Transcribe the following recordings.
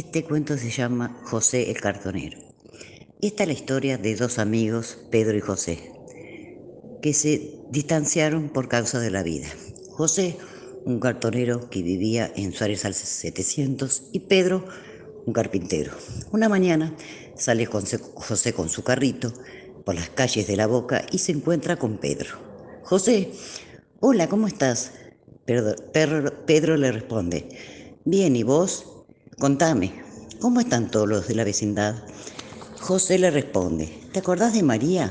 Este cuento se llama José el cartonero. Esta es la historia de dos amigos, Pedro y José, que se distanciaron por causa de la vida. José, un cartonero que vivía en Suárez al 700, y Pedro, un carpintero. Una mañana sale José con su carrito por las calles de la boca y se encuentra con Pedro. José, hola, ¿cómo estás? Pedro, Pedro le responde, bien, ¿y vos? Contame, ¿cómo están todos los de la vecindad? José le responde, ¿te acordás de María?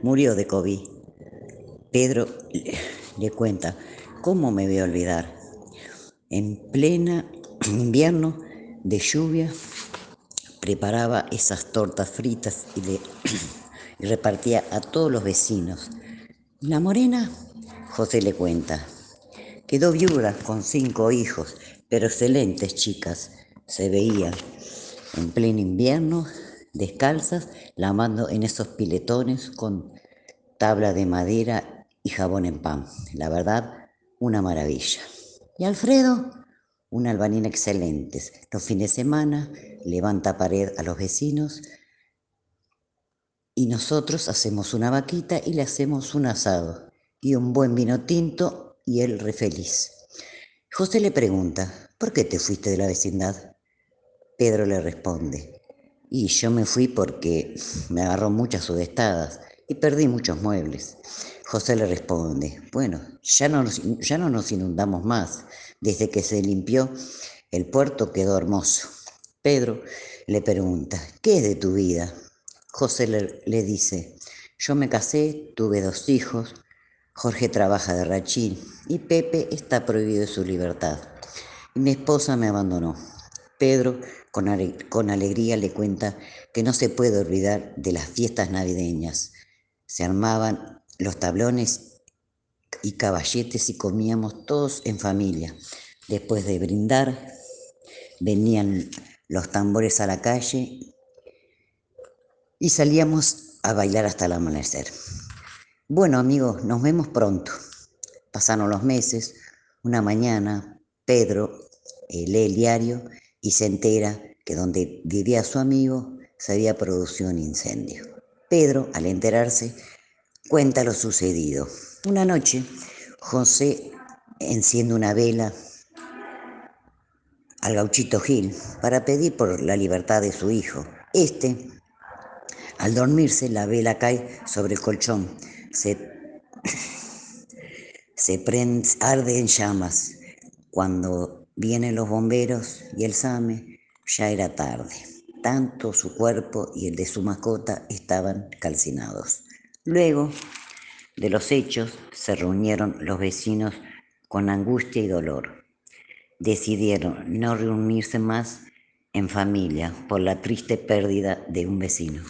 Murió de COVID. Pedro le cuenta, ¿cómo me voy a olvidar? En plena invierno de lluvia, preparaba esas tortas fritas y, le, y repartía a todos los vecinos. La morena, José le cuenta, quedó viuda con cinco hijos, pero excelentes chicas se veían en pleno invierno, descalzas, lavando en esos piletones con tabla de madera y jabón en pan. La verdad, una maravilla. Y Alfredo, un albanín excelente. Los fines de semana levanta pared a los vecinos y nosotros hacemos una vaquita y le hacemos un asado y un buen vino tinto y él re feliz. José le pregunta, ¿por qué te fuiste de la vecindad? Pedro le responde, y yo me fui porque me agarró muchas sudestadas y perdí muchos muebles. José le responde, bueno, ya no, nos, ya no nos inundamos más. Desde que se limpió, el puerto quedó hermoso. Pedro le pregunta, ¿qué es de tu vida? José le, dice, yo me casé, tuve dos hijos, Jorge trabaja de rachín y Pepe está prohibido de su libertad. Y mi esposa me abandonó. Pedro con, alegría le cuenta que no se puede olvidar de las fiestas navideñas. Se armaban los tablones y caballetes y comíamos todos en familia. Después de brindar, venían los tambores a la calle y salíamos a bailar hasta el amanecer. Bueno amigos, nos vemos pronto. Pasaron los meses, una mañana Pedro eh, lee el diario y se entera que donde vivía su amigo se había producido un incendio. Pedro, al enterarse, cuenta lo sucedido. Una noche, José enciende una vela al gauchito Gil para pedir por la libertad de su hijo. Este, al dormirse, la vela cae sobre el colchón, se, se prende, arde en llamas. Cuando Vienen los bomberos y el SAME, ya era tarde. Tanto su cuerpo y el de su mascota estaban calcinados. Luego de los hechos se reunieron los vecinos con angustia y dolor. Decidieron no reunirse más en familia por la triste pérdida de un vecino.